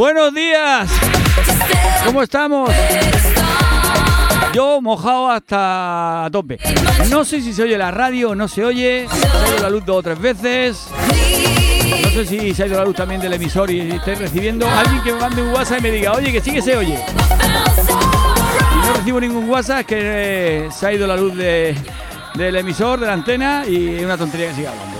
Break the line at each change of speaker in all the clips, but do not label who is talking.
Buenos días. ¿Cómo estamos? Yo mojado hasta tope. No sé si se oye la radio o no se oye. Se ha ido la luz dos o tres veces. No sé si se ha ido la luz también del emisor y estoy recibiendo alguien que me mande un WhatsApp y me diga, oye, que sí que se oye. No recibo ningún WhatsApp, que eh, se ha ido la luz de, del emisor, de la antena y una tontería que siga hablando.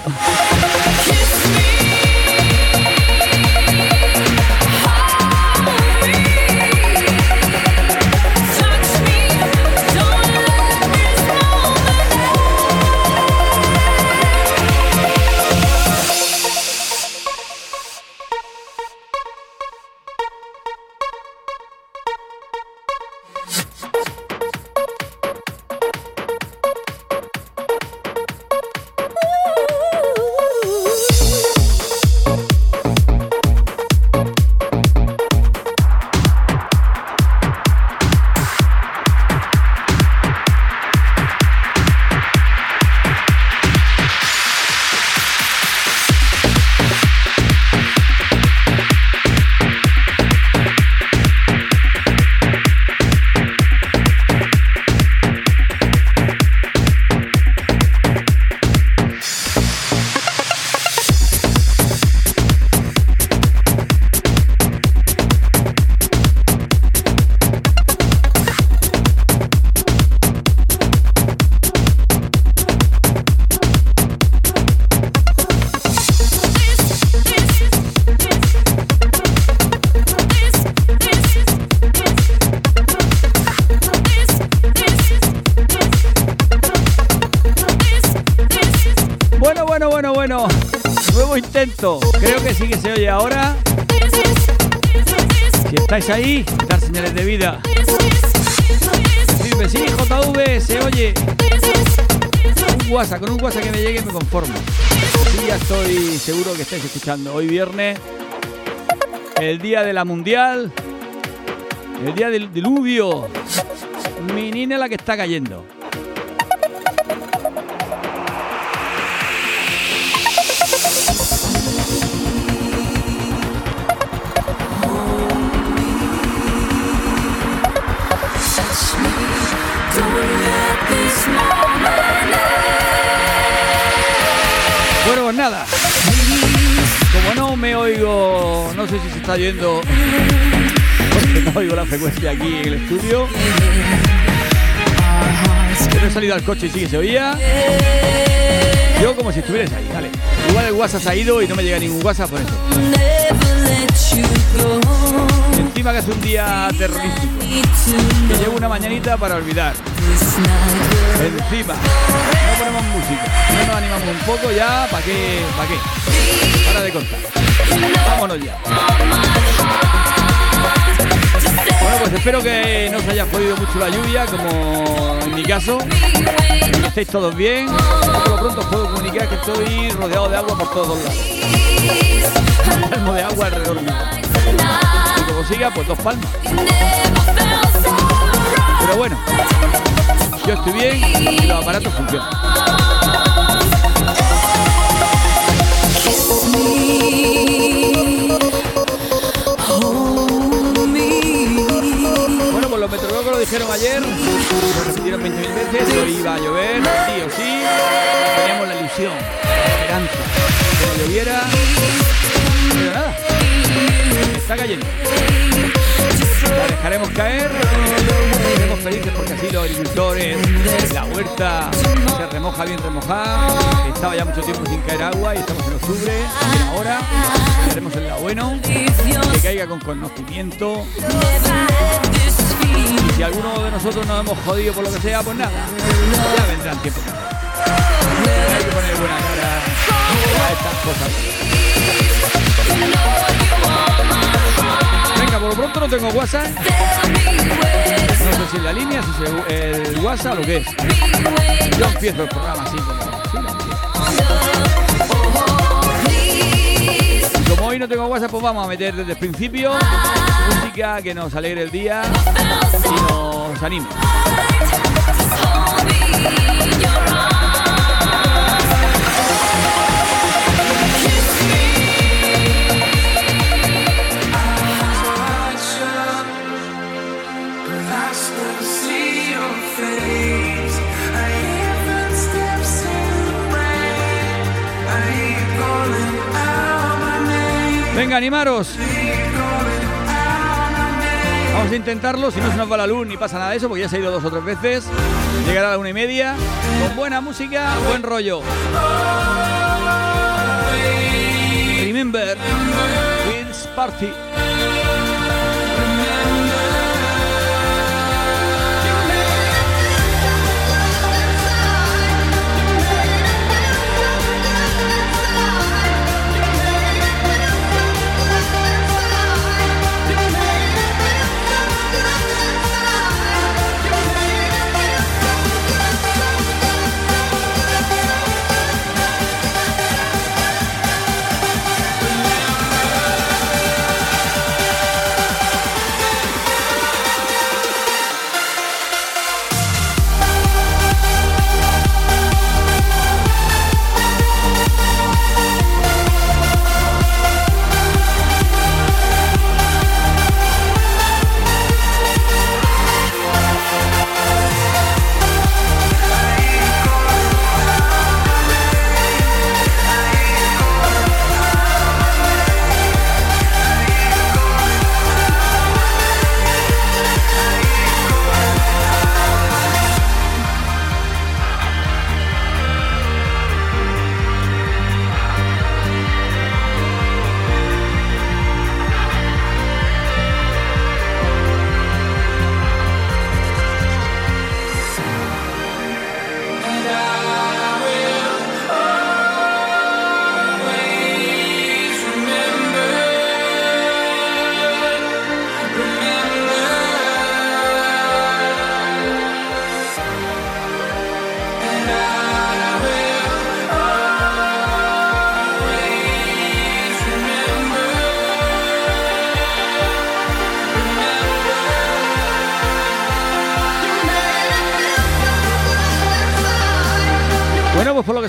Ahí, dar señales de vida. Decirme, sí, JV, se oye. Un WhatsApp, con un WhatsApp que me llegue me conformo. Sí, ya estoy seguro que estáis escuchando. Hoy viernes, el día de la mundial, el día del diluvio. Mi niña la que está cayendo. Sé si se está yendo, porque no oigo la frecuencia aquí en el estudio. Pero he salido al coche y sí se oía. Yo como si estuvieras ahí, vale. Igual el WhatsApp ha ido y no me llega ningún WhatsApp por eso. Que hace un día terrorífico. Que llevo una mañanita para olvidar. Encima, no ponemos música, no nos animamos un poco ya, ¿para qué? ¿Para qué? Para de contar. Vámonos ya. Bueno, pues espero que no os haya jodido mucho la lluvia, como en mi caso. Que estéis todos bien. Por lo pronto puedo comunicar que estoy rodeado de agua por todos lados. Un de agua alrededor mío. Y como siga, pues dos palmas. Pero bueno, yo estoy bien y los aparatos funcionan. Bueno, pues los meteorólogos lo dijeron ayer, lo repitieron 20.000 veces, hoy iba a llover, sí o sí. Teníamos la ilusión, la esperanza que no lloviera, está cayendo. La dejaremos caer. Estaremos felices porque así los agricultores, la huerta se remoja bien remojada. Estaba ya mucho tiempo sin caer agua y estamos en octubre, y ahora. Estaremos en la bueno, que caiga con conocimiento. Y si alguno de nosotros nos hemos jodido por lo que sea, pues nada, ya vendrán tiempo. Hay que poner buena cara a estas cosas por lo pronto no tengo WhatsApp. No sé si la línea, si es el WhatsApp o qué es. Yo empiezo el programa así como. como hoy no tengo WhatsApp, pues vamos a meter desde el principio música que nos alegre el día y nos anime. Venga, animaros. Vamos a intentarlo, si no se nos va la luz ni pasa nada de eso, porque ya se ha ido dos o tres veces. Llegará a la una y media, con buena música, buen rollo. Remember, Will's Party.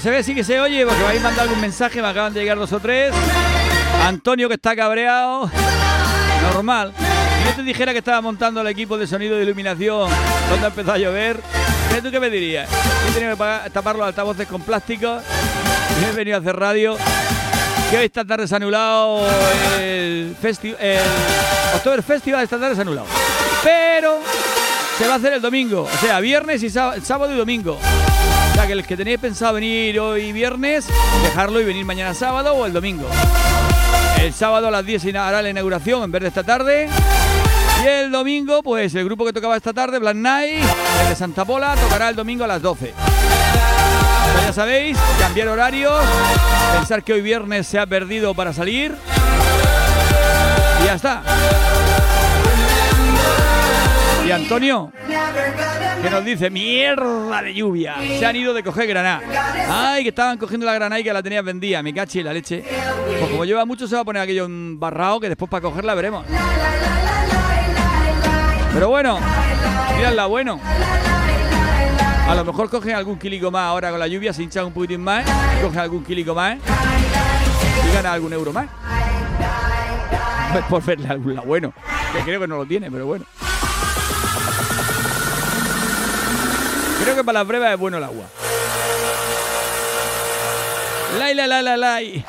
Se ve, sí que se oye, porque vais a mandar algún mensaje, me acaban de llegar dos o tres. Antonio que está cabreado. Normal. Si yo te dijera que estaba montando el equipo de sonido de iluminación ha empezado a llover, ¿qué tú qué me dirías? He tenido que tapar los altavoces con plástico y he venido a hacer radio. Que hoy esta tarde se ha anulado el festival. El Festival esta tarde se ha anulado. Pero se va a hacer el domingo, o sea, viernes y sábado y domingo. O sea, que el que tenéis pensado venir hoy viernes, dejarlo y venir mañana sábado o el domingo. El sábado a las 10 hará la inauguración en vez de esta tarde. Y el domingo, pues el grupo que tocaba esta tarde, Black Night, de Santa Pola, tocará el domingo a las 12. Pues ya sabéis, cambiar horarios, pensar que hoy viernes se ha perdido para salir. Y ya está. Antonio, que nos dice, mierda de lluvia, se han ido de coger granada. Ay, que estaban cogiendo la granada y que la tenían vendida, me cachi la leche. Pues como lleva mucho se va a poner aquello barrado que después para cogerla veremos. Pero bueno, miradla, bueno. A lo mejor cogen algún kilico más ahora con la lluvia, se hinchan un poquitín más, cogen algún kilico más y ganan algún euro más. Por verle algún lado bueno, que creo que no lo tiene, pero bueno. Creo que para las brevas es bueno el agua. Lai, la, la, la, lai.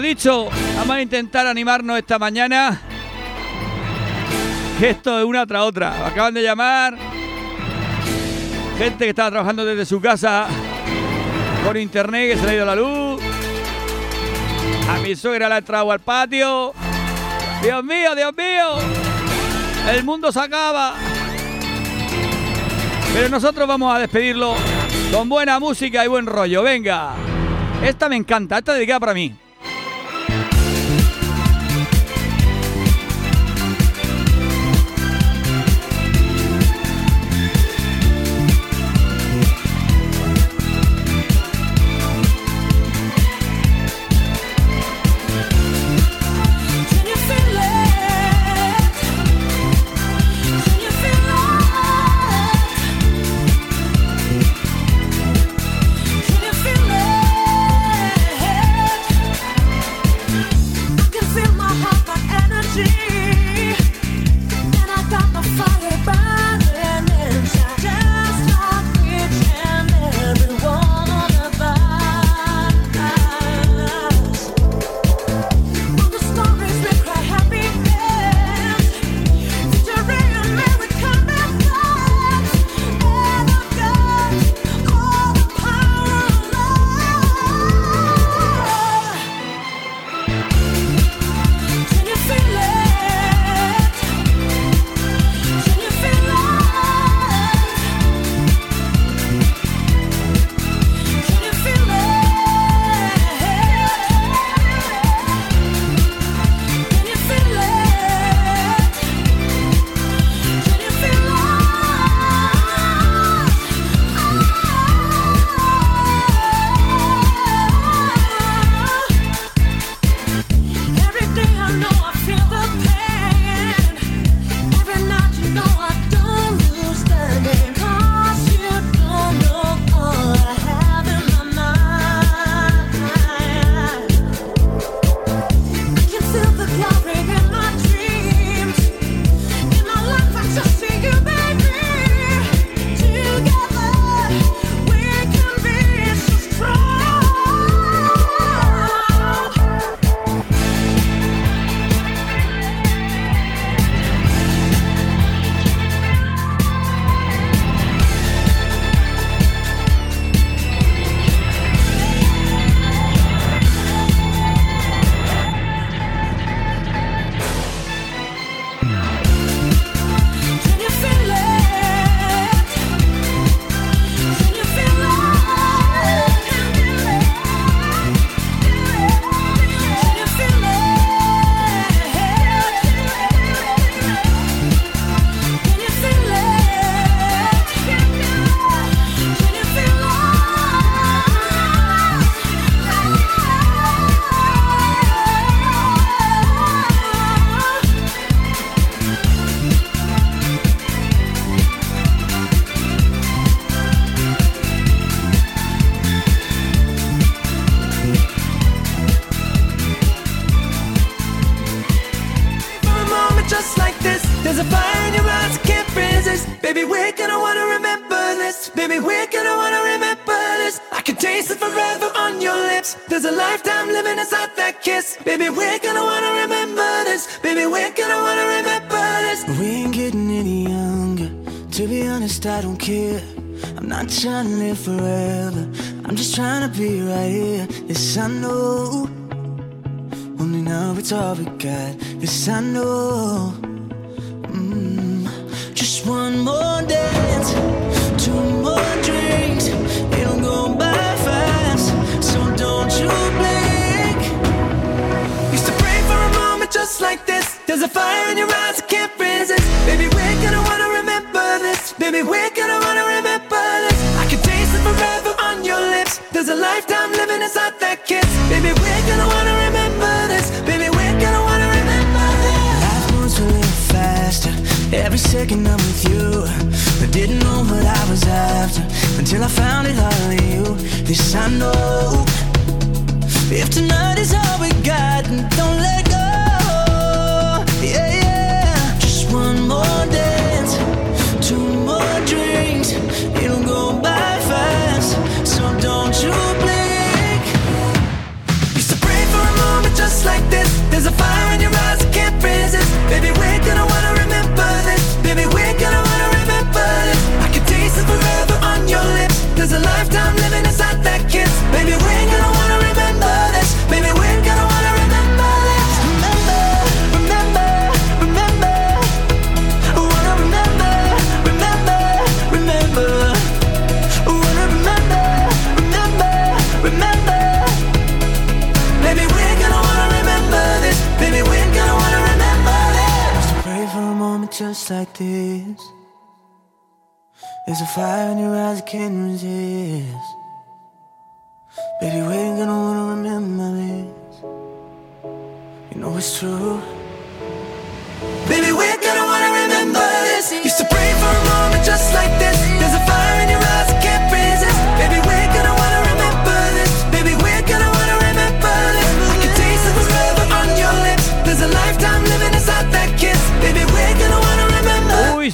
Dicho, vamos a intentar animarnos esta mañana. Esto es una tras otra. Acaban de llamar gente que estaba trabajando desde su casa por internet, que se le ha ido la luz. A mi suegra la ha entrado al patio. Dios mío, Dios mío. El mundo se acaba. Pero nosotros vamos a despedirlo con buena música y buen rollo. Venga. Esta me encanta, esta dedicada para mí. Just
got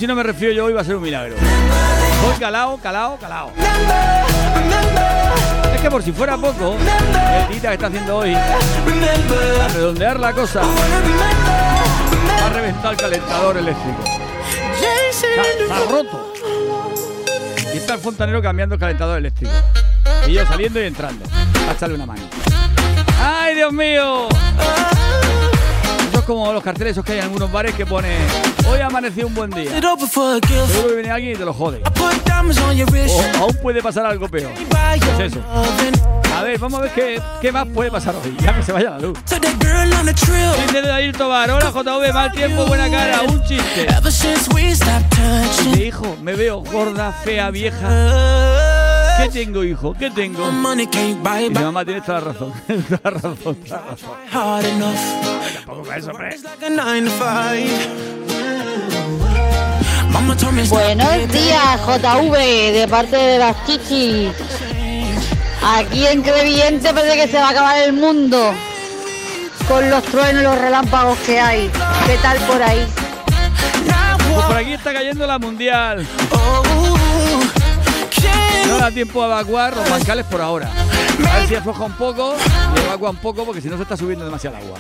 si no me refiero yo, hoy va a ser un milagro. Voy calao, calao, calao. Es que por si fuera poco, el tita que está haciendo hoy, para redondear la cosa, va a reventar el calentador eléctrico. Está, está roto. Y está el fontanero cambiando el calentador eléctrico. Y yo saliendo y entrando. A echarle una mano. ¡Ay, Dios mío! Es como los carteles esos que hay en algunos bares que pone Hoy ha amanecido un buen día. Seguro que viene alguien y te lo jode. O aún puede pasar algo peor. Eso? A ver, vamos a ver qué, qué más puede pasar hoy. Ya que se vaya la luz. De David Tobar. Hola JV, mal tiempo, buena cara. Un chiste. Dice, hijo, me veo gorda, fea, vieja. ¿Qué tengo, hijo? ¿Qué tengo?
Money can't buy
Y mi
back
mamá tiene toda la razón. toda la razón, toda la razón.
Buenos días, JV, de parte de las chichis. Aquí en Crevillente parece que se va a acabar el mundo. Con los truenos y los relámpagos que hay. ¿Qué tal por ahí?
Pues por aquí está cayendo la mundial. No da tiempo a evacuar los bancales por ahora. A ver si afloja un poco y evacua un poco porque si no se está subiendo demasiado agua.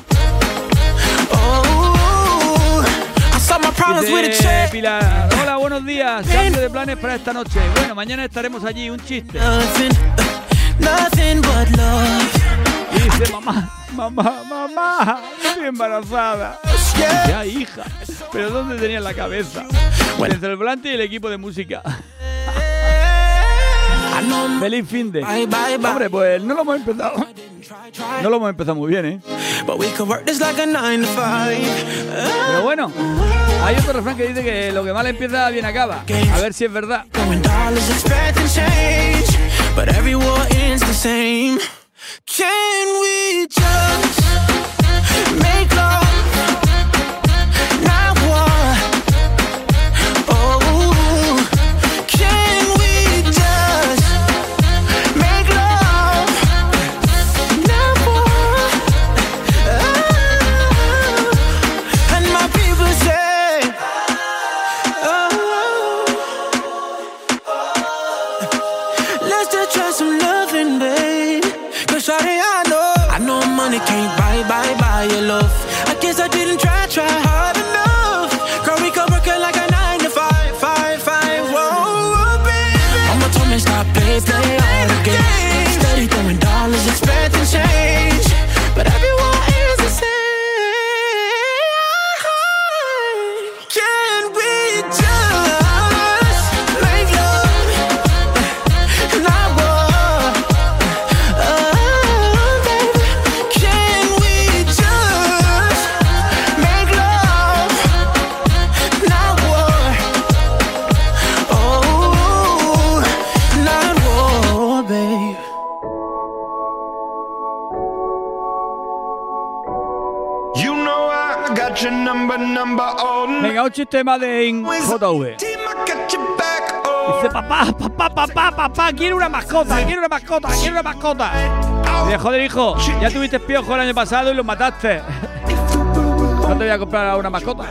oh,
Dice. Pilar, hola, buenos días. Cambio de planes para esta noche. Bueno, mañana estaremos allí. Un chiste. Y dice, mamá, mamá, mamá, estoy embarazada. Ya, hija. Pero ¿dónde tenía la cabeza? Bueno, entre el volante y el equipo de música. Feliz fin de. Hombre, pues no lo hemos empezado. No lo hemos empezado muy bien, ¿eh? Pero bueno, hay otro refrán que dice que lo que mal empieza bien acaba. A ver si es verdad.
Going dollars expecting change, but every war ends the same. Can we just make love,
más de en JV.
Oh.
Dice, papá, papá, papá, papá, quiero una mascota, quiero una mascota, quiero una mascota. Dice, joder, hijo, ya tuviste piojo el año pasado y lo mataste. No te voy a comprar una mascota.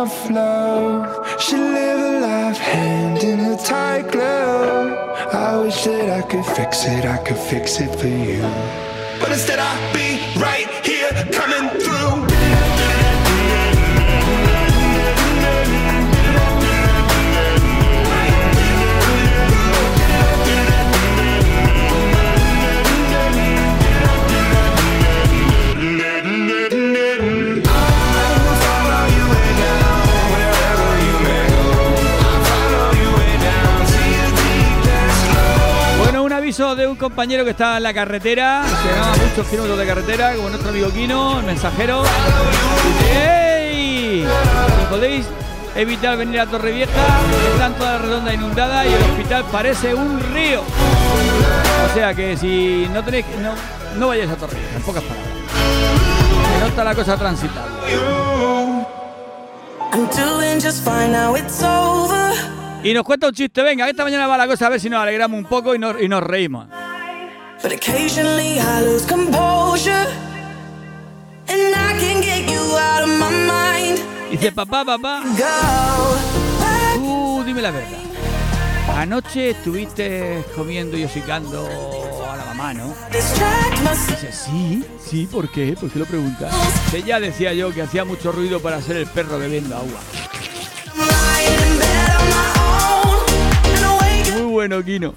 Enough love. She live a life hand in a tight glove. I wish that I could fix it, I could fix it for you. But instead, I'll be
de un compañero que está en la carretera, muchos kilómetros de carretera, como nuestro amigo Kino, el mensajero. ¡Ey! Si podéis evitar venir a Torrevieja, están toda la redonda inundada y el hospital parece un río. O sea que si no tenéis, no, no vayáis a Torrevieja, en pocas palabras. Que no está la cosa
over.
Y nos cuenta un chiste, venga, esta mañana va la cosa a ver si nos alegramos un poco y nos, y nos reímos.
But occasionally I lose composure. And I can get you out of my mind.
Dice, papá, papá, tú dime la verdad. Anoche estuviste comiendo y hosicando a la mamá, ¿no? Dice, sí, sí, ¿por qué? ¿Por qué lo preguntas? Que ya decía yo que hacía mucho ruido para ser el perro bebiendo agua. Bueno, Kino.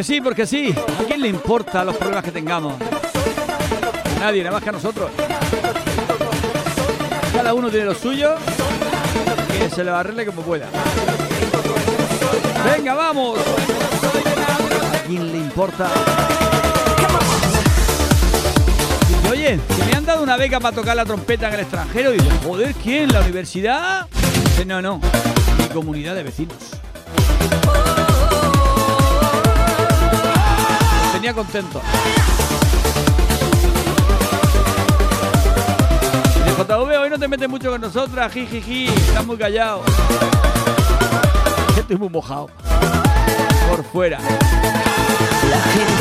Porque sí, porque sí. ¿A quién le importa los problemas que tengamos? Nadie, nada más que a nosotros. Cada uno tiene lo suyo. Que se lo arregle como pueda. Venga, vamos. ¿A quién le importa? Dice, Oye, que me han dado una beca para tocar la trompeta en el extranjero. Y dice, joder, ¿quién? ¿La universidad? No, no. Mi comunidad de vecinos. Contento. De JV, hoy no te metes mucho con nosotras, jijiji, estás muy callado. Estoy muy mojado. Por fuera.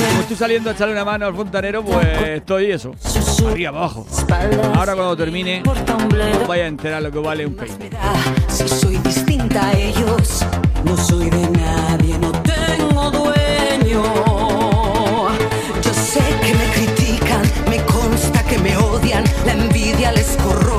Como estoy saliendo a echarle una mano al fontanero, pues estoy eso. Arriba abajo. Ahora cuando termine, os vais a enterar lo que vale un peine.
Si soy distinta a ellos, no soy de nadie, no tengo dueño. Que me critican, me consta que me odian, la envidia les corroe,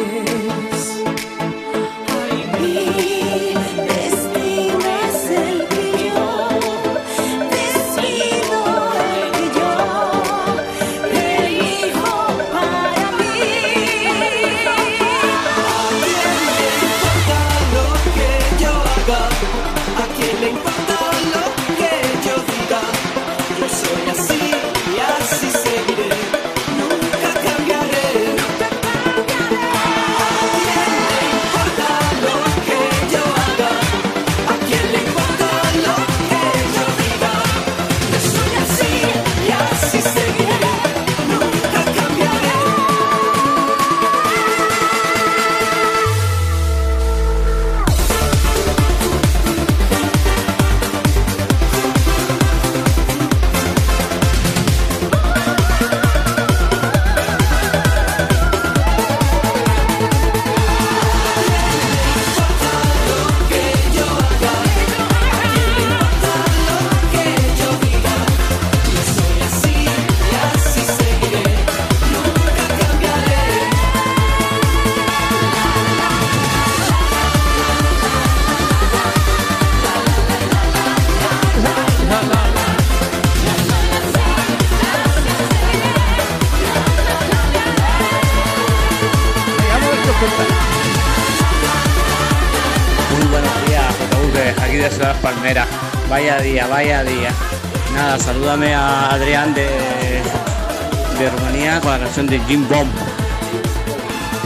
De Jim Bomb.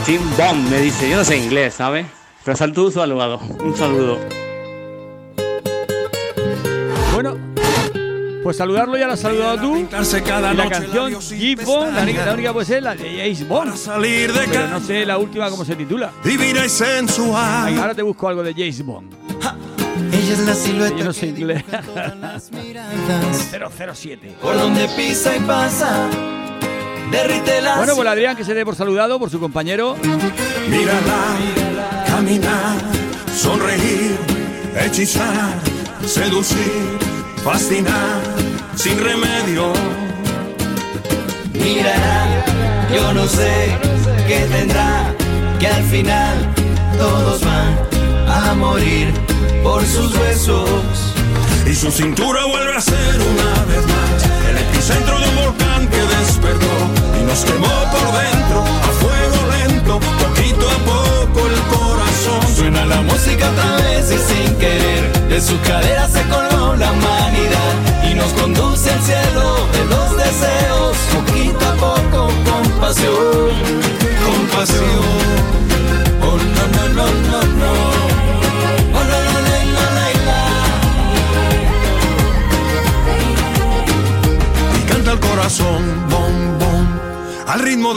Jim Bomb me dice, yo no sé inglés, ¿sabes? Pero saludo saludado. Un saludo.
Bueno, pues saludarlo ya lo has saludado tú.
Pintarse cada
Y la canción G Bond, la única, la única puede ser la de James Bond.
Para salir de
Pero no sé la última cómo se titula.
divina y
Ay,
sensual.
ahora te busco algo de James Bond.
Ella es la silueta
Yo no sé inglés.
dibuja todas las miradas.
007.
Por donde pisa y pasa, derrite la
Bueno, pues Adrián que se dé por saludado por su compañero.
Mírala, caminar, sonreír, hechizar, seducir, fascinar, sin remedio.
Mirará, yo no sé qué tendrá, que al final todos van a morir por sus besos.
Y su cintura vuelve a ser una vez más el epicentro de un volcán que despertó nos quemó por dentro a fuego lento, poquito a poco el corazón.
Suena la música otra vez y sin querer, de su cadera se colgó la humanidad y nos conduce al cielo de los deseos, poquito a poco, con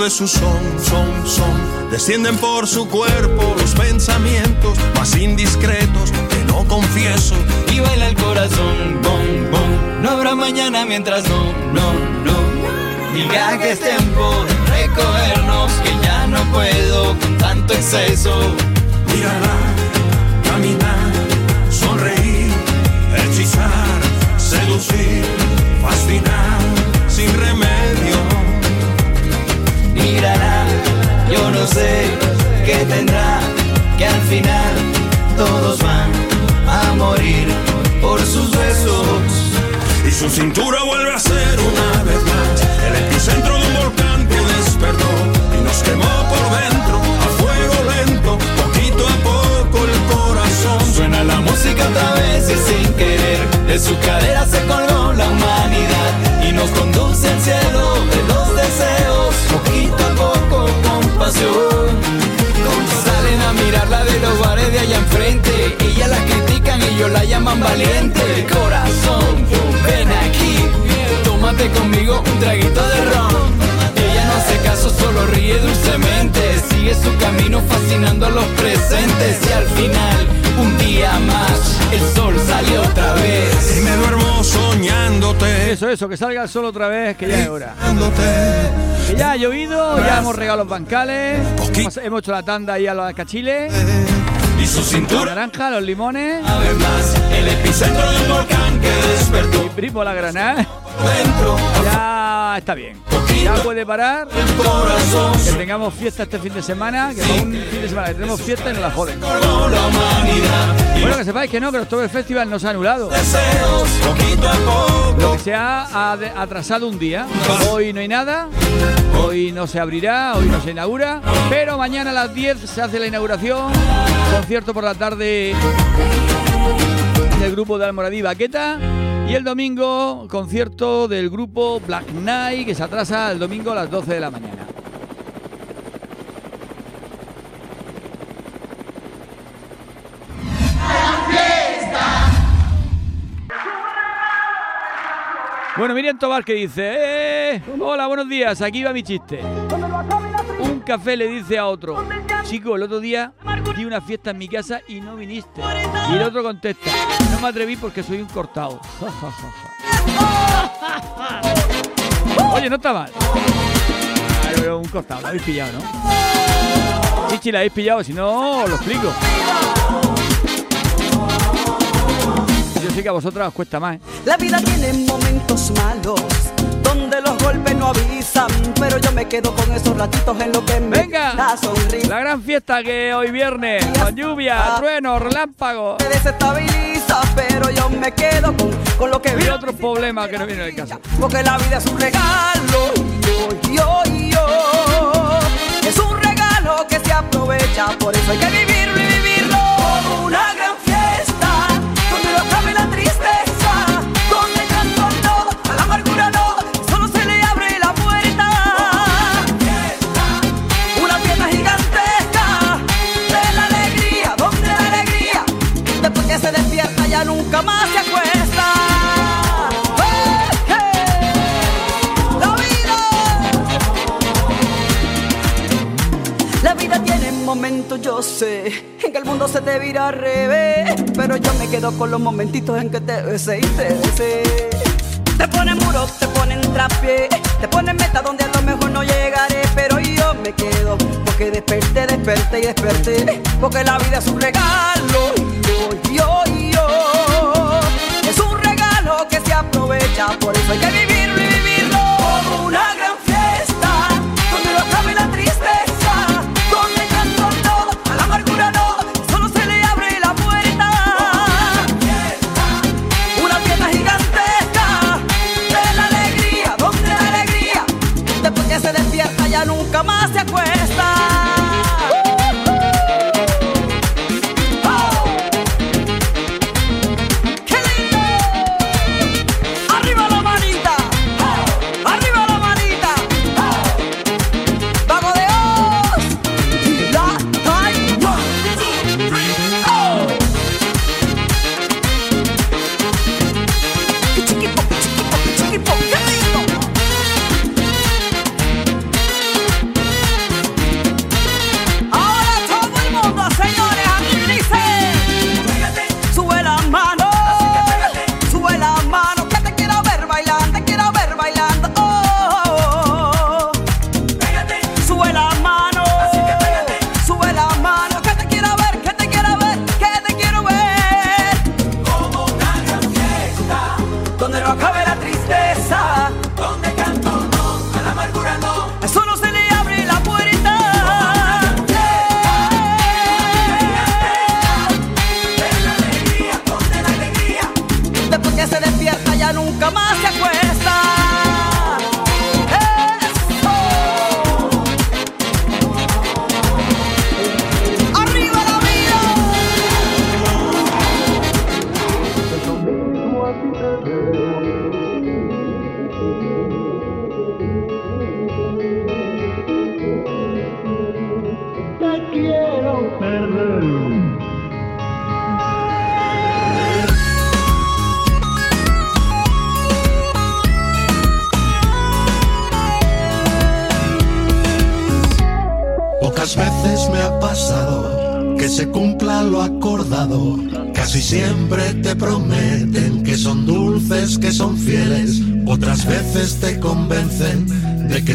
de su son, son, son. Descienden por su cuerpo los pensamientos más indiscretos que no confieso.
y baila el corazón, bom, bom. No habrá mañana mientras no, no, no. Diga que es tiempo de recogernos, que ya no puedo con tanto exceso.
Mírala, caminar, sonreír, hechizar, seducir, fascinar, sin remedio.
Mirará, yo no sé qué tendrá, que al final todos van a morir por sus besos.
Y su cintura vuelve a ser una vez más el epicentro de un volcán que despertó y nos quemó por dentro a fuego lento, poquito a poco el corazón.
Suena la música otra vez y sin querer de su cadera se colgó la humanidad y nos conduce al cielo de los deseos, salen a mirarla de los bares de allá enfrente, ella la critican y ellos la llaman valiente. Corazón, ven aquí, tómate conmigo un traguito de ron. Caso, solo ríe dulcemente. Sigue su camino fascinando a los presentes. Y al final, un día más, el sol sale otra
Y
vez.
me duermo soñándote,
Eso, eso, que salga el sol otra vez, que ya es hora. Que ya ha llovido, ya hemos regado los bancales, hemos, hemos hecho la tanda ahí a los cachiles,
Y su
la
cintura
naranja, los limones,
una vez más el epicentro de un volcán que despertó
primo la granada.
dentro
Está bien. Ya puede parar. Que tengamos fiesta este fin de semana, que fue un fin de semana que tenemos fiesta y nos la joden.
Con
Bueno, que sepáis que no, que el Festival no se ha anulado. Lo que se ha atrasado un día. Hoy no hay nada, hoy no se abrirá, hoy no se inaugura, pero mañana a las 10 se hace la inauguración. Concierto por la tarde del grupo de Almoradí Baqueta. Y el domingo, concierto del grupo Black Knight, que se atrasa el domingo a las 12 de la mañana. Bueno, Miriam Tobar que dice, "Eh, hola, buenos días, aquí va mi chiste. Un café le dice a otro, chico, el otro día di una fiesta en mi casa y no viniste. Y el otro contesta, no me atreví porque soy un cortado. Oye, no está mal. Ah, pero un cortado, lo habéis pillado, ¿no? Chichi, la habéis pillado, si no, os lo explico. Yo sé que a vosotras os cuesta más, ¿eh?
La vida tiene momentos malos donde los golpes no avisan, pero yo me quedo con esos ratitos en lo que me
Venga,
da sonrisa.
la gran fiesta que hoy viernes, con lluvia, trueno, relámpago
Me desestabiliza, pero yo me quedo con, con lo que
y
vivo.
otros problemas que no vienen al caso.
Porque la vida es un regalo, yo, yo, yo. Es un regalo que se aprovecha, por eso hay que y vivirlo. Momentos, yo sé, en que el mundo se te vira al revés, pero yo me quedo con los momentitos en que te besé y te besé. Te ponen muro, te ponen trapié, te ponen meta donde a lo mejor no llegaré, pero yo me quedo porque desperté, desperté y desperté, porque la vida es un regalo, yo, yo, yo, es un regalo que se aprovecha, por eso hay que vivirlo y vivirlo como una donde no acabe la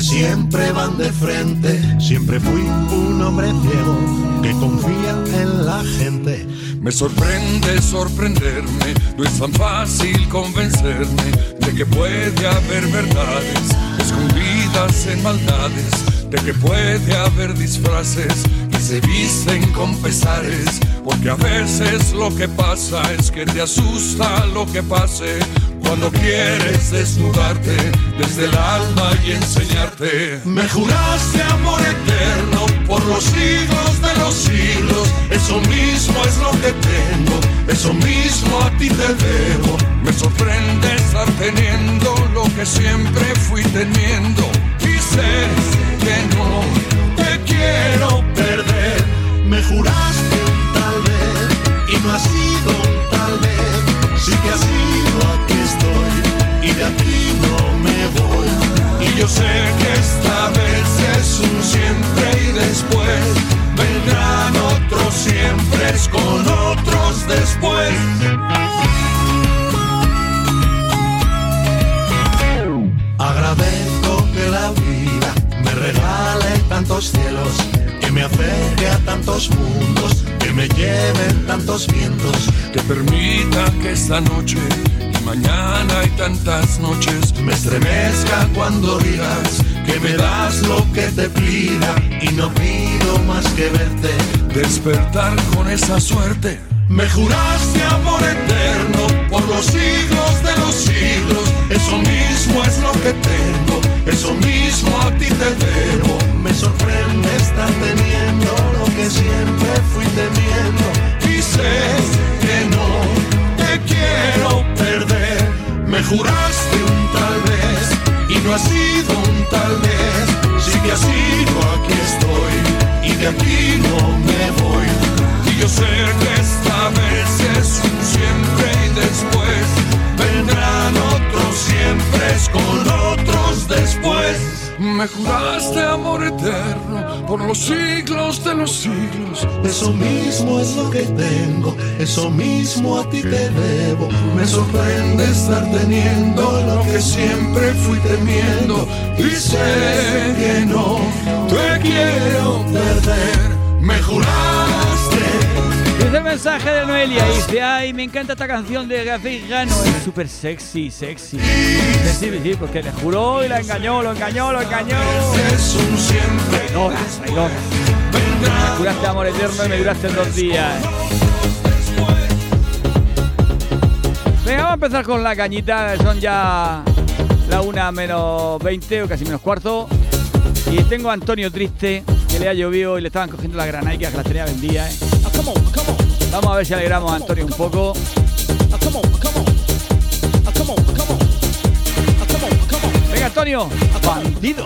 siempre van de frente. Siempre fui un hombre ciego que confía en la gente.
Me sorprende sorprenderme, no es tan fácil convencerme de que puede haber verdades escondidas en maldades, de que puede haber disfraces que se visten con pesares, porque a veces lo que pasa es que te asusta lo que pase cuando quieres desnudarte desde el alma y enseñarte.
Me juraste amor eterno por los siglos de los siglos. Eso mismo es lo que tengo, eso mismo a ti te debo.
Me sorprende estar teniendo lo que siempre fui teniendo sé que no
te quiero perder. Me juraste
Yo sé que esta vez es un siempre y después vendrán otros siempre con otros después.
Agradezco que la vida me regale tantos cielos, que me acerque a tantos mundos, que me lleven tantos vientos.
Que permita que esta noche mañana y tantas noches
Me estremezca cuando digas que me das lo que te pida y no pido más que verte.
despertar con esa suerte.
Me juraste amor eterno por los siglos de los siglos. Eso mismo es lo que tengo, eso mismo a ti te debo. Me sorprende estar teniendo lo que siempre fui temiendo. Juraste un tal vez y no ha sido un tal vez. Sí que ha sido, aquí estoy y de aquí no me voy.
Y yo sé que esta vez es un siempre y después vendrán otros siempre con otros después. Me juraste amor eterno por los siglos de los siglos.
Eso mismo es lo que tengo, eso mismo a ti te debo. Me sorprende estar teniendo lo que siempre fui temiendo. Y sé que no te quiero perder. Me juraste.
Dice el mensaje de Noelia dice, ay, me encanta esta canción de Gafé Gano, es súper sexy, sexy. Sí, sí, porque le juró y la engañó, lo engañó, lo engañó. Traidora, traidora. Me juraste amor eterno y me duraste dos días. Venga, vamos a empezar con la cañita, son ya la una menos 20 o casi menos cuarto. Y tengo a Antonio triste, que le ha llovido y le estaban cogiendo las granaitas que las tenía vendidas. ¿eh? Vamos a ver si alegramos a Antonio un poco. Venga, Antonio, bandido.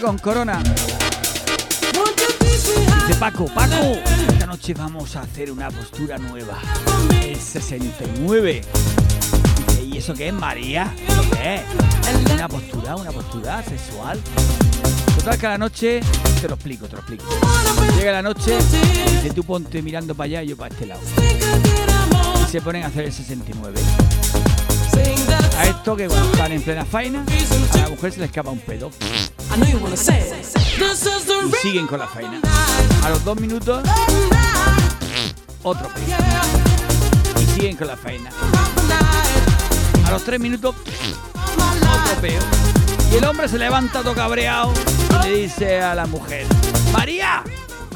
Con Corona. Dice Paco, Paco, esta noche vamos a hacer una postura nueva. El 69. Dice, ¿y eso qué es, María? ¿Eso qué es? Una postura, una postura sexual. Total que a la noche, te lo explico, te lo explico. Llega la noche, dice tú ponte mirando para allá y yo para este lado. Y se ponen a hacer el 69.
sing that
A esto que cuando están en plena faena, a la mujer se le escapa un pedo. Y siguen con la faena. A los dos minutos, otro
yeah.
Y siguen con la faena. A los tres minutos, otro peo. Y el hombre se levanta todo cabreado y le dice a la mujer, María,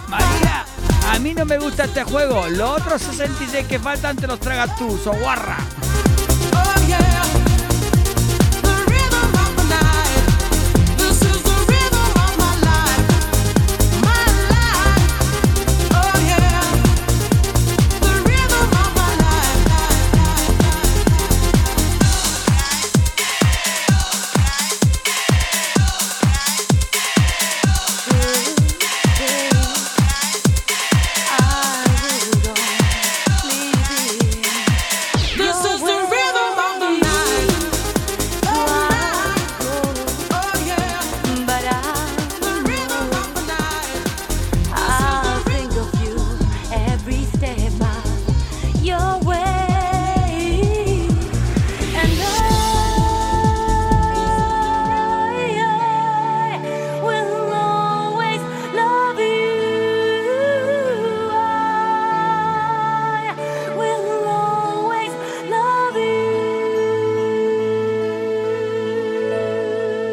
María, a mí no me gusta este juego. Los otros 66 que faltan te los tragas tú, soguarra.
Oh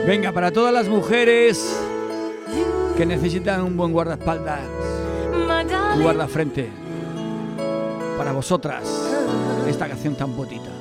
Venga, para todas las mujeres que necesitan un buen guardaespaldas, un guardafrente, para vosotras, esta canción tan bonita.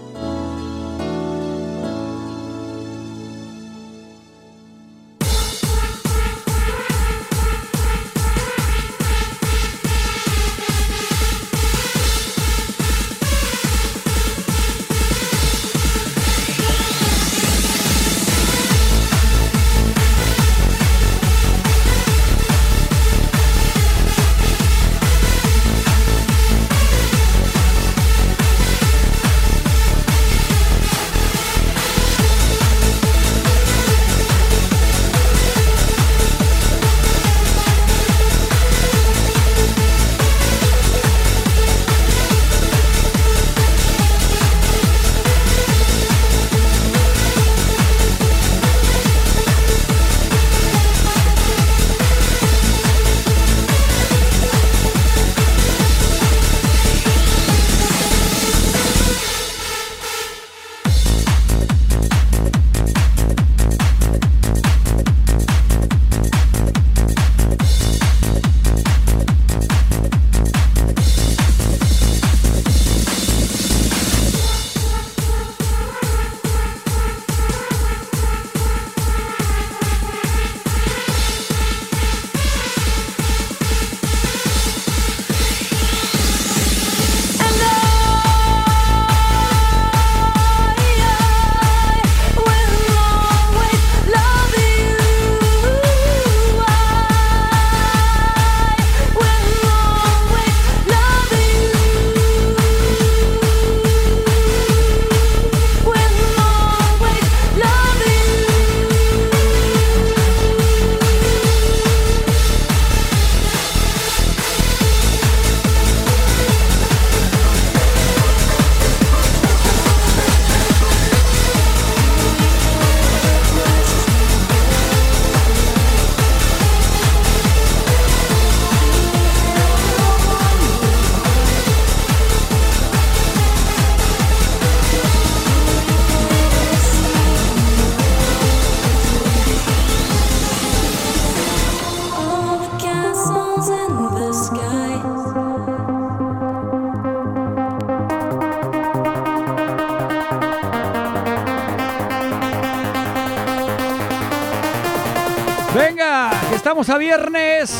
Venga, que estamos a viernes.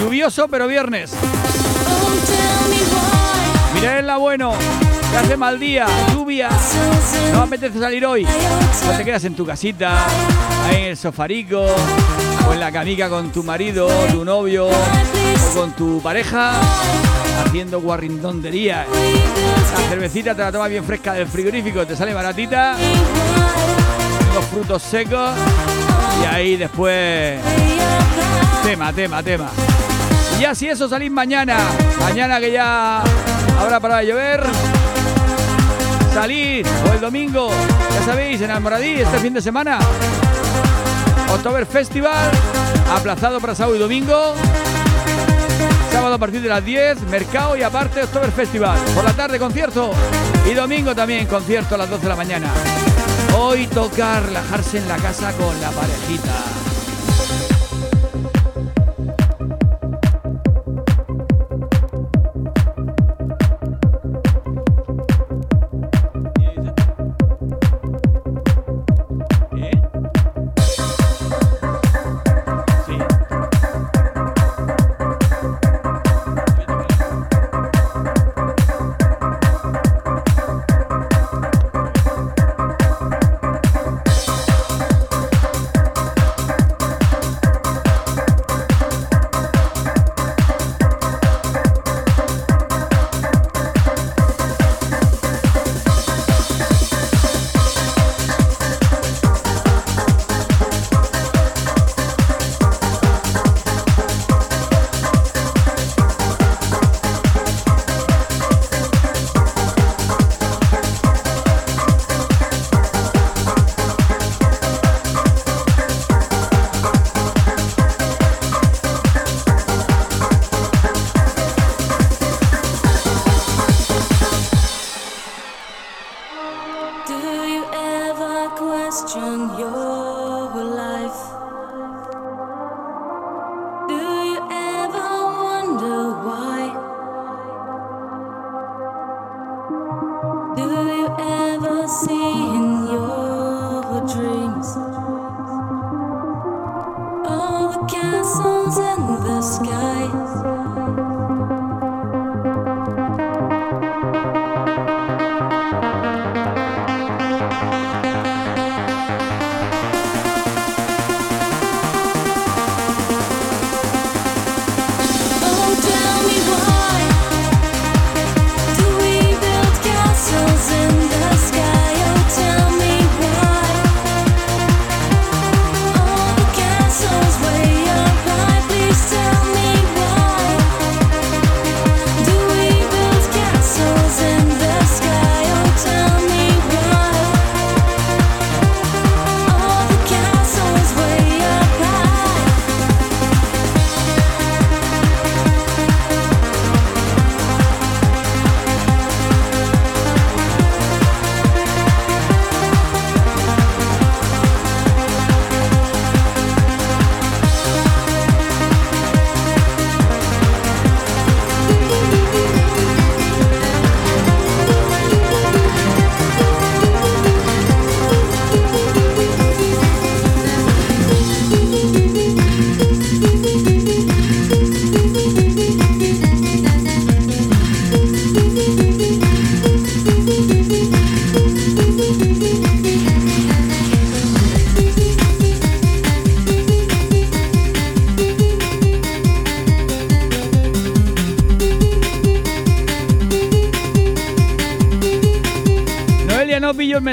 Lluvioso, pero viernes. Mirad la bueno. Que hace mal día, lluvia. No apetece salir hoy. Pues te quedas en tu casita, ahí en el sofarico, o en la camica con tu marido, tu novio, o con tu pareja, haciendo guarrindondería. La cervecita te la tomas bien fresca del frigorífico, te sale baratita. Los frutos secos. Y ahí después. Tema, tema, tema. Y ya si eso salís mañana. Mañana que ya habrá parado de llover. Salid. O el domingo. Ya sabéis, en Almoradí este fin de semana. October Festival. Aplazado para sábado y domingo. Sábado a partir de las 10, mercado y aparte October Festival. Por la tarde concierto y domingo también concierto a las 12 de la mañana. Hoy toca relajarse en la casa con la parejita.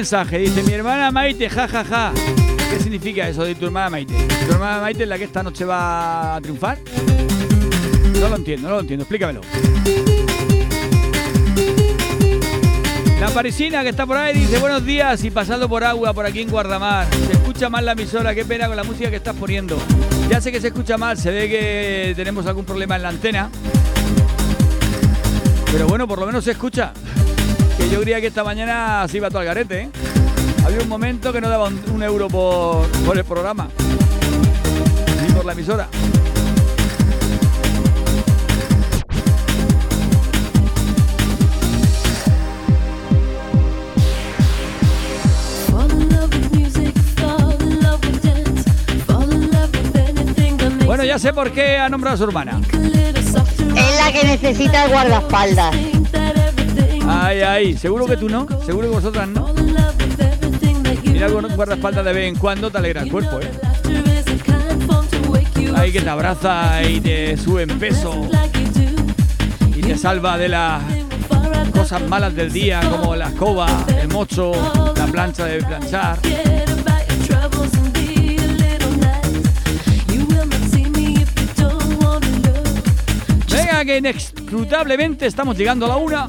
Dice, mi hermana Maite, ja, ja, ja. ¿Qué significa eso de tu hermana Maite? ¿Tu hermana Maite es la que esta noche va a triunfar? No lo entiendo, no lo entiendo. Explícamelo. La parisina que está por ahí dice, buenos días y pasando por agua por aquí en Guardamar. Se escucha mal la emisora, qué pena con la música que estás poniendo. Ya sé que se escucha mal, se ve que tenemos algún problema en la antena. Pero bueno, por lo menos se escucha. Que yo creía que esta mañana se iba todo al garete, ¿eh? Había un momento que no daba un, un euro por, por el programa. Ni por la emisora.
Bueno, ya sé por qué ha nombrado a su hermana.
Es la que necesita el guardaespaldas.
Ay, ay, seguro que tú no, seguro que vosotras no. Con un guardaespaldas de vez en cuando te alegra el cuerpo, ¿eh? Ahí que te abraza y te sube en peso y te salva de las cosas malas del día como la escoba, el mocho, la plancha de planchar. Venga, que inescrutablemente estamos llegando a la una.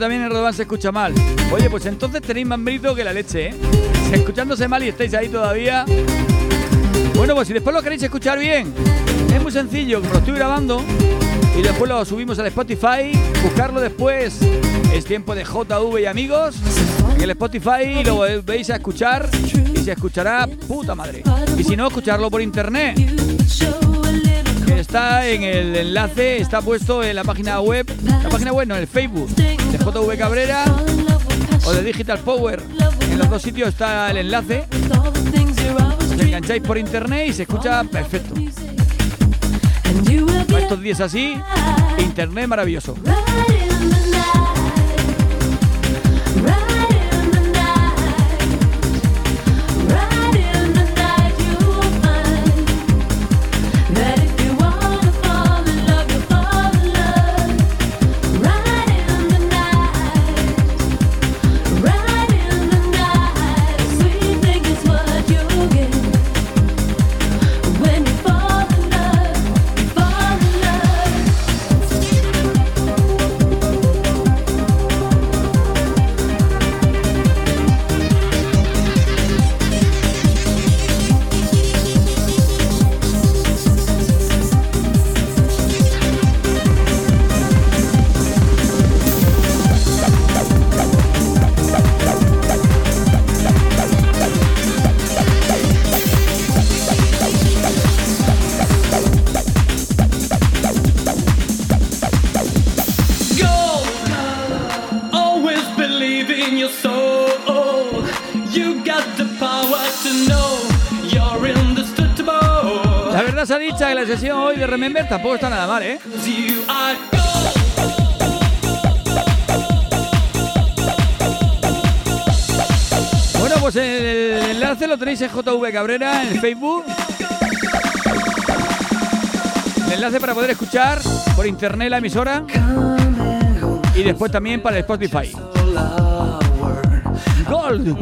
También en Rodán se escucha mal. Oye, pues entonces tenéis más mérito que la leche, ¿eh? Escuchándose mal y estáis ahí todavía. Bueno, pues si después lo queréis escuchar bien, es muy sencillo, como lo estoy grabando y después lo subimos al Spotify, buscarlo después. Es tiempo de JV y amigos en el Spotify lo veis a escuchar y se escuchará puta madre. Y si no, escucharlo por internet. Está en el enlace, está puesto en la página web, la página web no, en el Facebook JV Cabrera o de Digital Power. En los dos sitios está el enlace. Os engancháis por internet y se escucha perfecto. Para estos días así, internet maravilloso. Tampoco está nada mal, ¿eh? Bueno, pues el enlace lo tenéis en JV Cabrera en Facebook. El enlace para poder escuchar por internet la emisora. Y después también para el Spotify. Gold.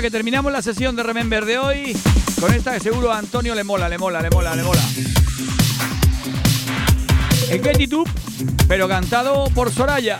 Que terminamos la sesión de Remember de hoy con esta que seguro a Antonio le mola, le mola, le mola, le mola. Get It Up, pero cantado por Soraya.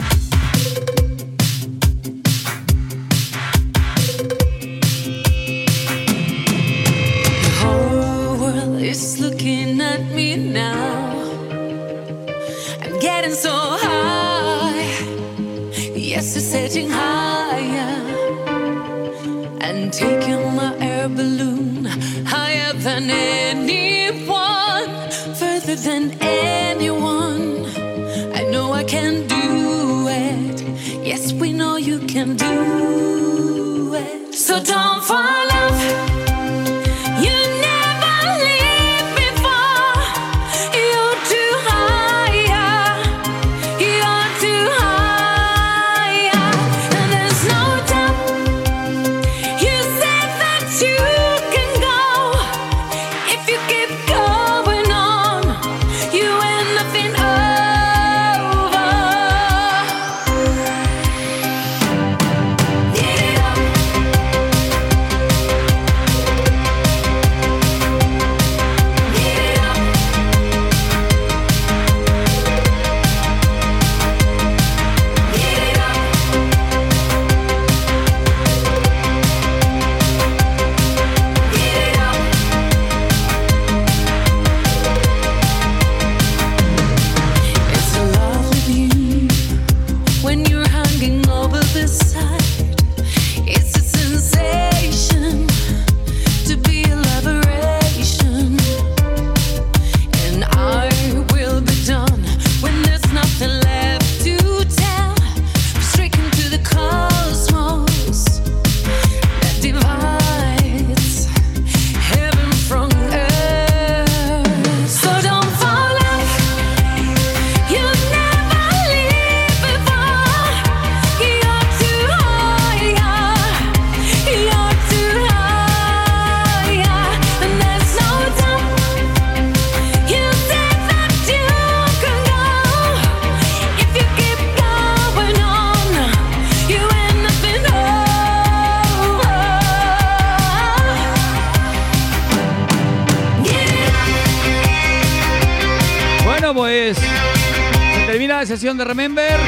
De Remember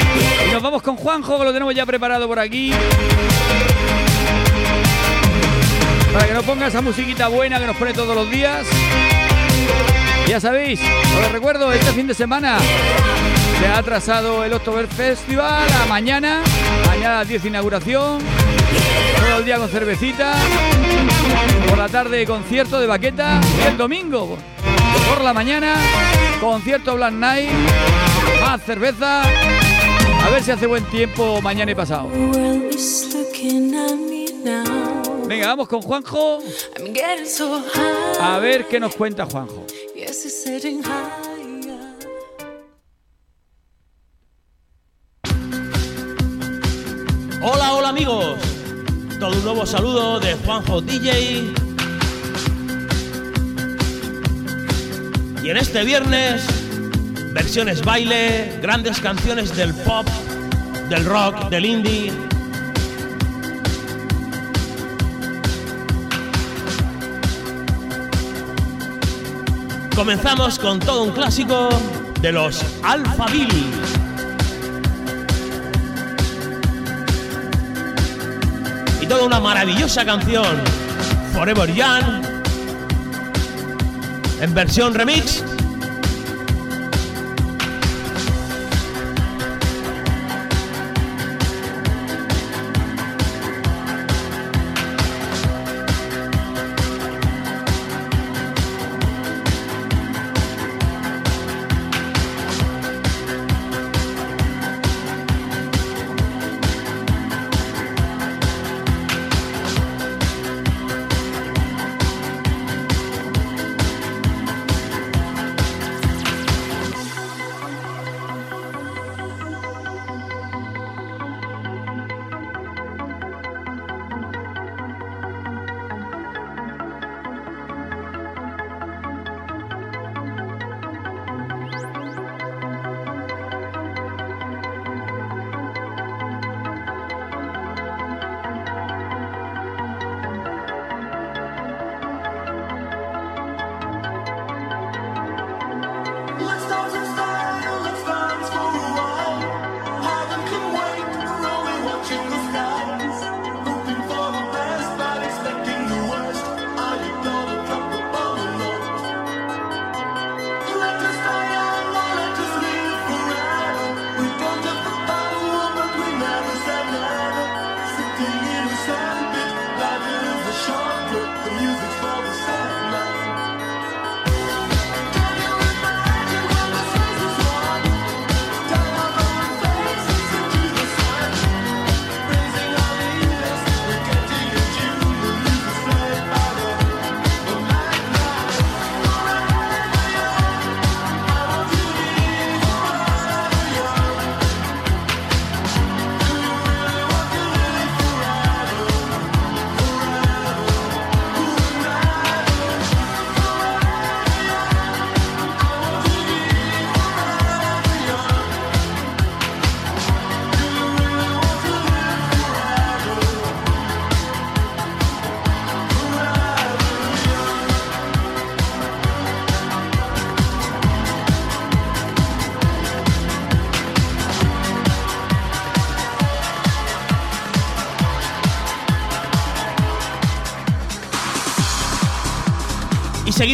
y nos vamos con Juanjo, que lo tenemos ya preparado por aquí. Para que nos ponga esa musiquita buena que nos pone todos los días. Ya sabéis, os recuerdo, este fin de semana se ha atrasado el October Festival a mañana. Mañana a las 10 inauguración. Todo el día con cervecita. Por la tarde concierto de baqueta. El domingo por la mañana concierto Black Night. Más cerveza. A ver si hace buen tiempo mañana y pasado. Venga, vamos con Juanjo. A ver qué nos cuenta Juanjo.
Hola, hola amigos. Todo un nuevo saludo de Juanjo DJ. Y en este viernes, versiones baile, grandes canciones del pop, del rock, del indie. Comenzamos con todo un clásico de los Alphaville. y toda una maravillosa canción, Forever Young, en versión remix.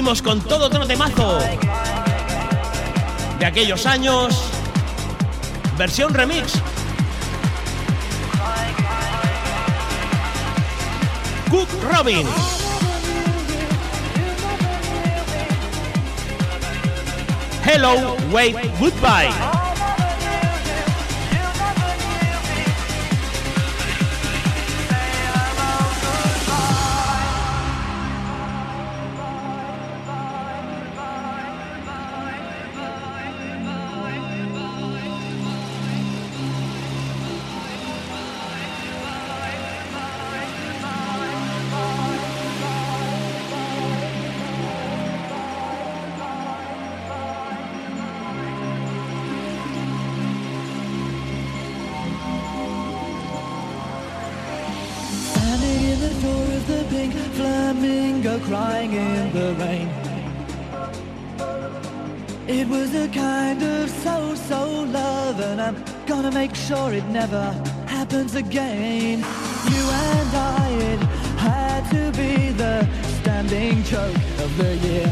Con todo otro temazo de aquellos años. Versión remix. Cook Robin. Hello, wait, goodbye.
Door of the pink flamingo crying in the rain. It was a kind of so-so love and I'm gonna make sure it never happens again. You and I, it had to be the standing joke of the year.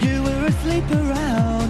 You were asleep around,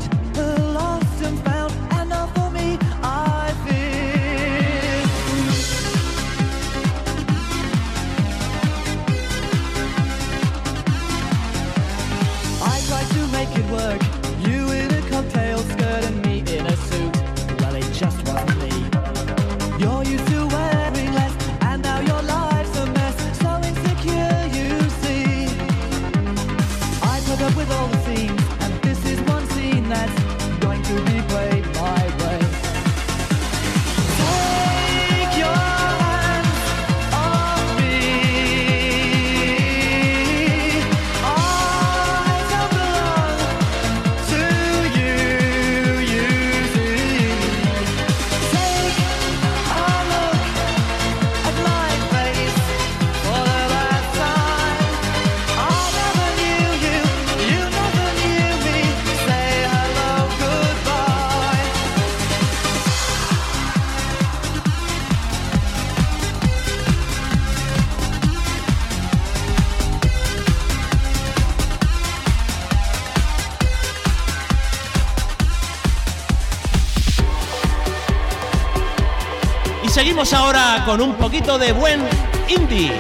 Seguimos ahora con un poquito de buen indie.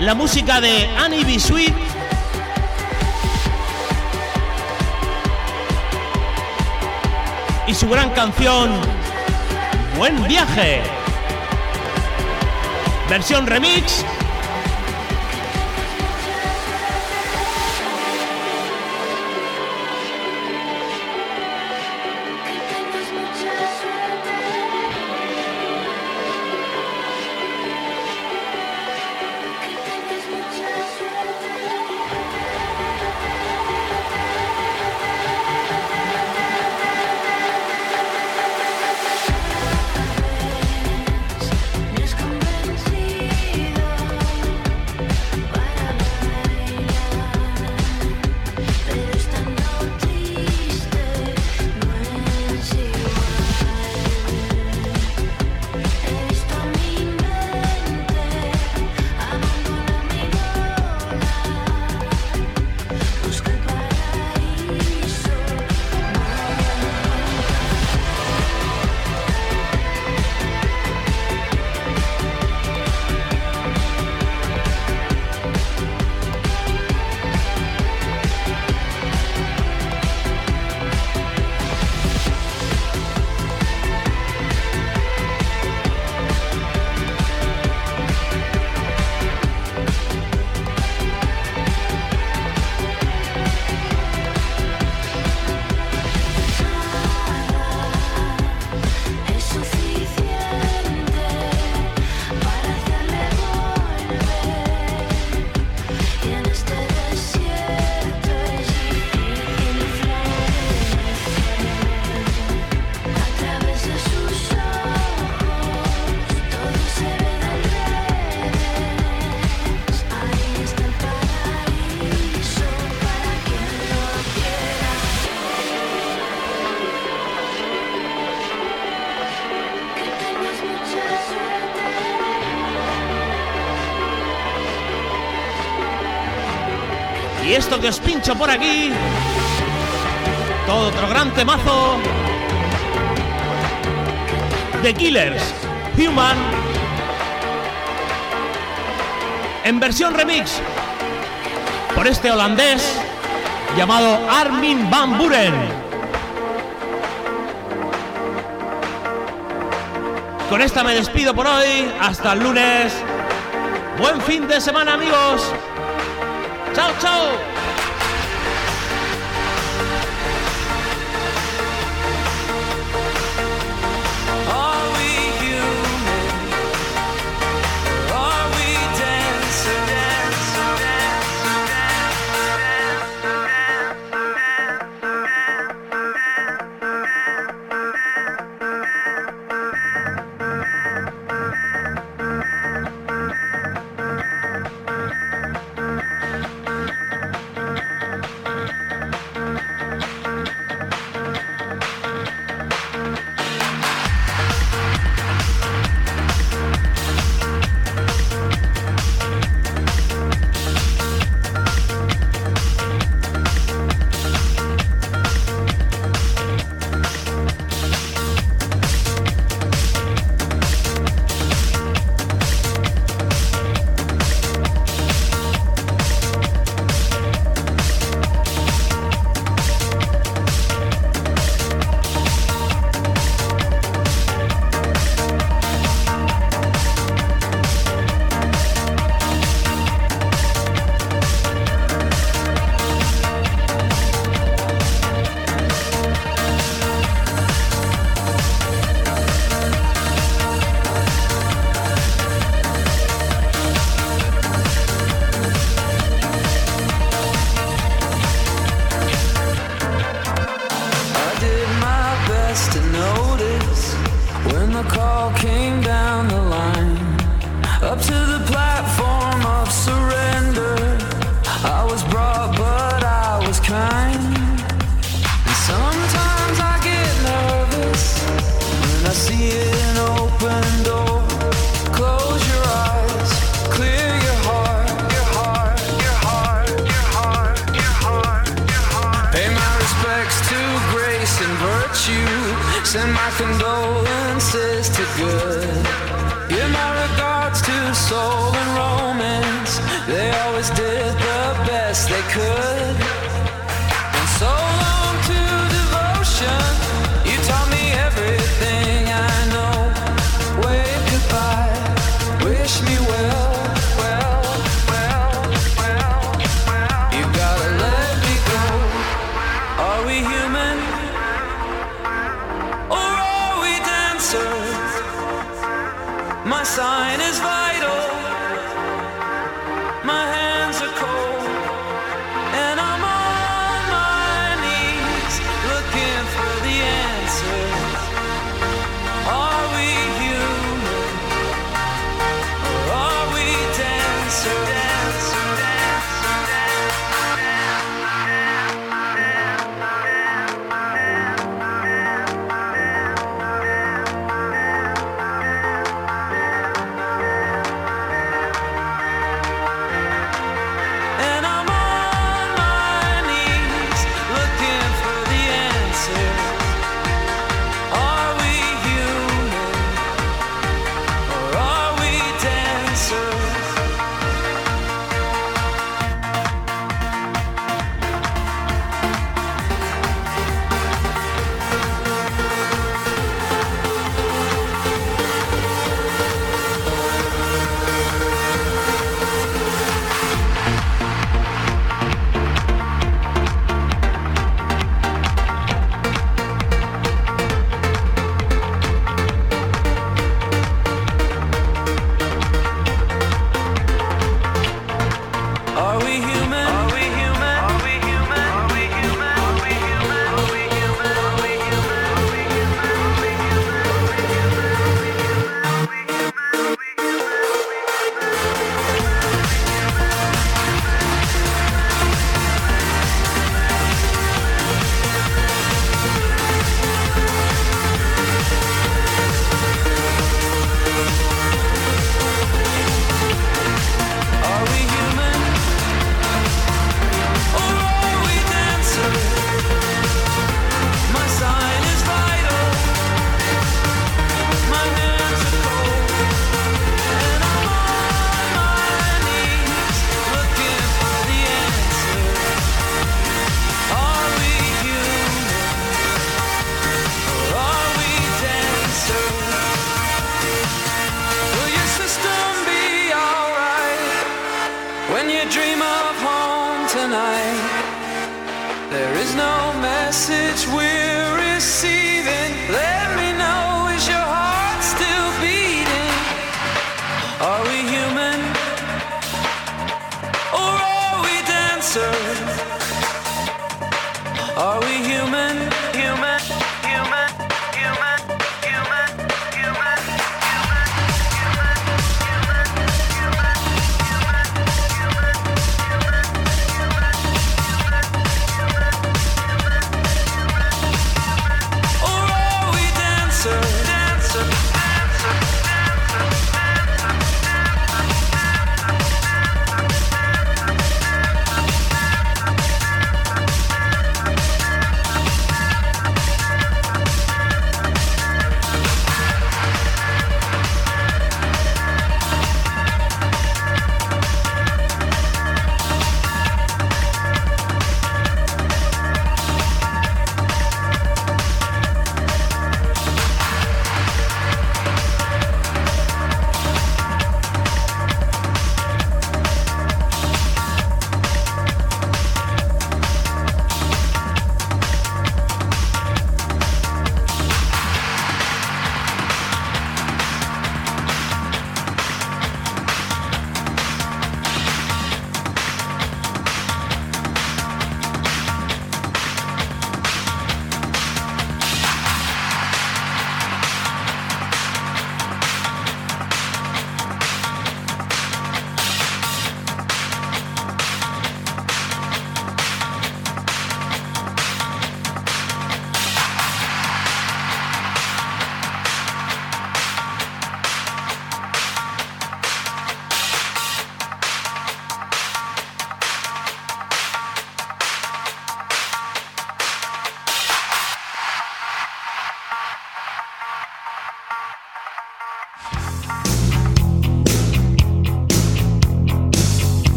La música de Annie B. Sweet. Y su gran canción Buen viaje. Versión remix
pincho por aquí. Todo otro gran temazo. The Killers, Human. En versión remix. Por este holandés llamado Armin Van Buren. Con esta me despido por hoy. Hasta el lunes. Buen fin de semana amigos. Chao, chao.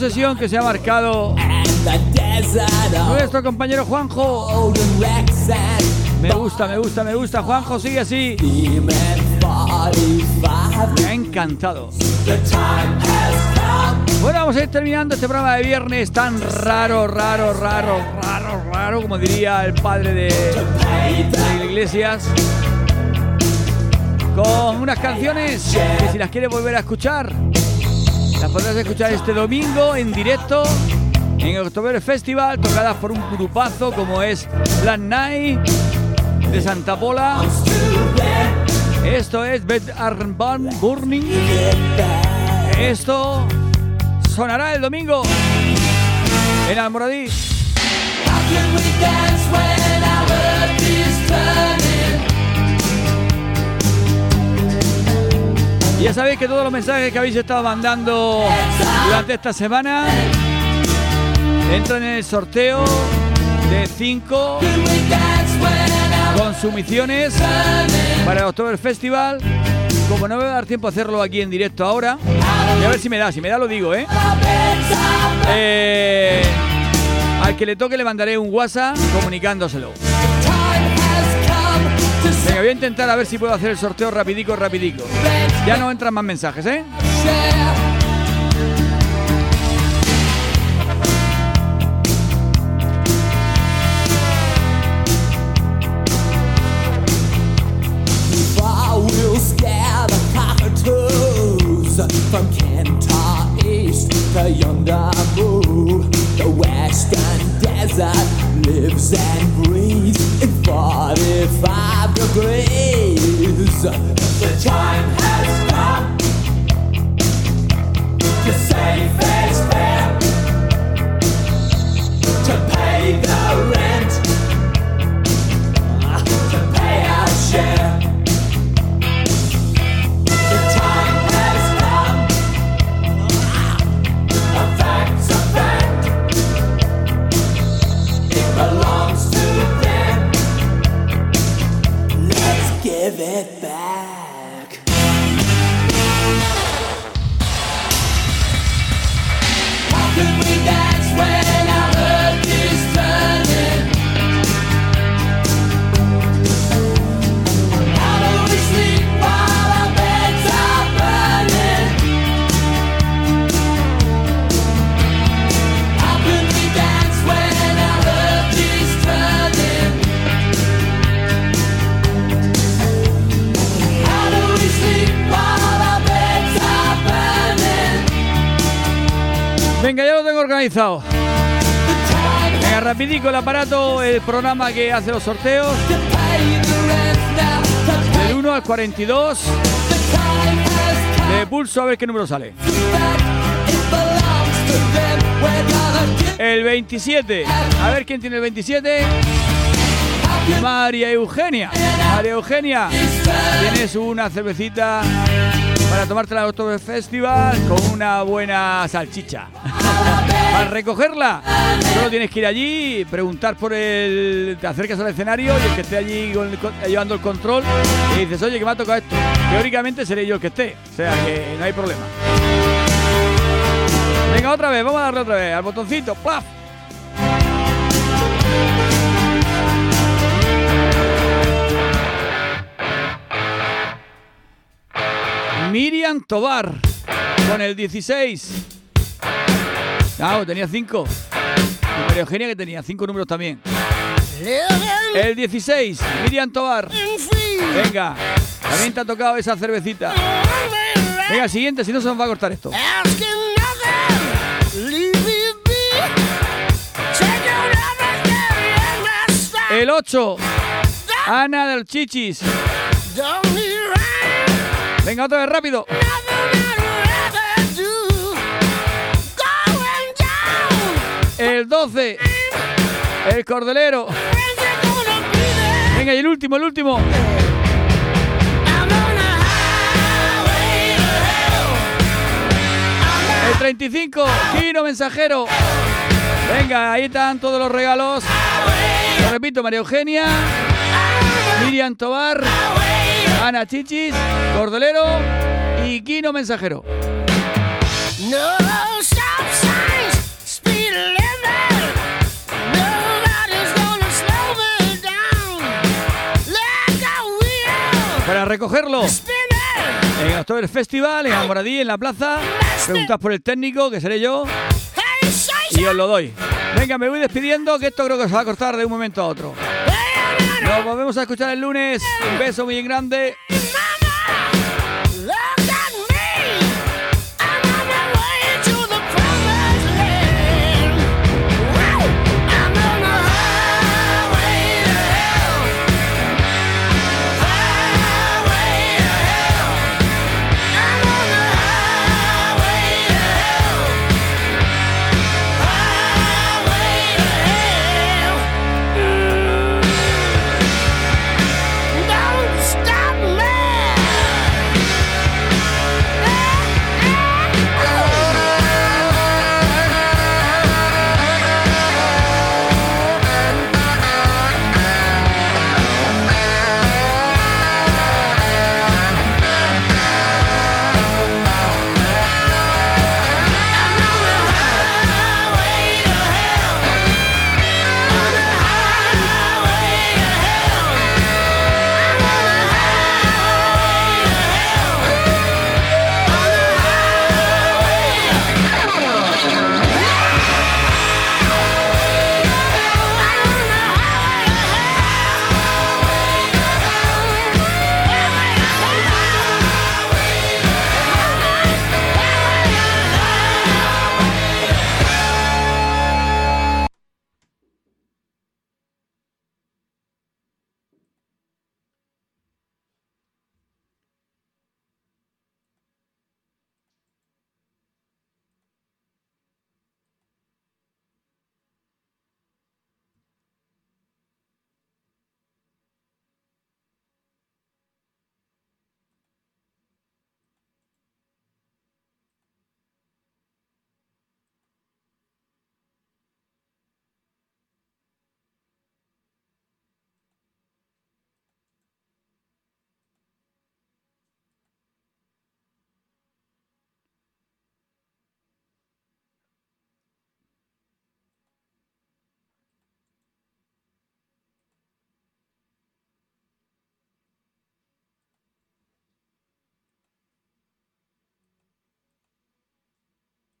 Sesión que se ha marcado nuestro compañero Juanjo. Me gusta, me gusta, me gusta. Juanjo, sigue así. Me ha encantado. Bueno, vamos a ir terminando este programa de viernes tan raro, raro, raro, raro, raro, como diría el padre de, de Iglesias. Con unas canciones que si las quieres volver a escuchar, podrás escuchar este domingo en directo en el October Festival, tocadas por un grupazo como es Black Night de Santa Pola. Esto es Bed Armband Burning. Esto sonará el domingo en Almoradí. Ya sabéis que todos los mensajes que habéis estado mandando durante esta semana entran en el sorteo de 5 consumiciones para el October Festival. Como no me va a dar tiempo a hacerlo aquí en directo ahora, y a ver si me da, si me da lo digo, ¿eh? Eh, al que le toque le mandaré un WhatsApp comunicándoselo. Venga, voy a intentar a ver si puedo hacer el sorteo rapidico, rapidico. Ya no entran más mensajes, ¿eh?
From Kentar East to move. The western desert lives and breathes in 45 degrees. The time has come. To say fair's fair, to pay the rent,
organizado. Venga, rapidico el aparato, el programa que hace los sorteos. Del 1 al 42. De pulso a ver qué número sale. El 27. A ver quién tiene el 27. María Eugenia. María Eugenia. Tienes una cervecita para tomarte la October Festival con una buena salchicha. Para recogerla, solo tienes que ir allí, preguntar por el. Te acercas al escenario y el que esté allí con el llevando el control y dices, oye, que me ha tocado esto. Teóricamente seré yo el que esté, o sea que no hay problema. Venga, otra vez, vamos a darle otra vez al botoncito. ¡Plaf! Miriam Tobar con el 16. No, tenía 5. Y María Eugenia que tenía 5 números también. El 16, Miriam Tobar. Venga, también te ha tocado esa cervecita. Venga, siguiente, si no se nos va a cortar esto. El 8, Ana del Chichis. Venga, otra vez rápido. El 12, el Cordelero. Venga, y el último, el último. El 35, Kino Mensajero. Venga, ahí están todos los regalos. Lo repito, María Eugenia, Miriam Tobar, Ana Chichis, Cordelero y Kino Mensajero.
No
recogerlo en October Festival, en Almoradí, en la plaza, preguntad por el técnico, que seré yo, y os lo doy. Venga, me voy despidiendo, que esto creo que se va a cortar de un momento a otro. Nos volvemos a escuchar el lunes. Un beso muy grande.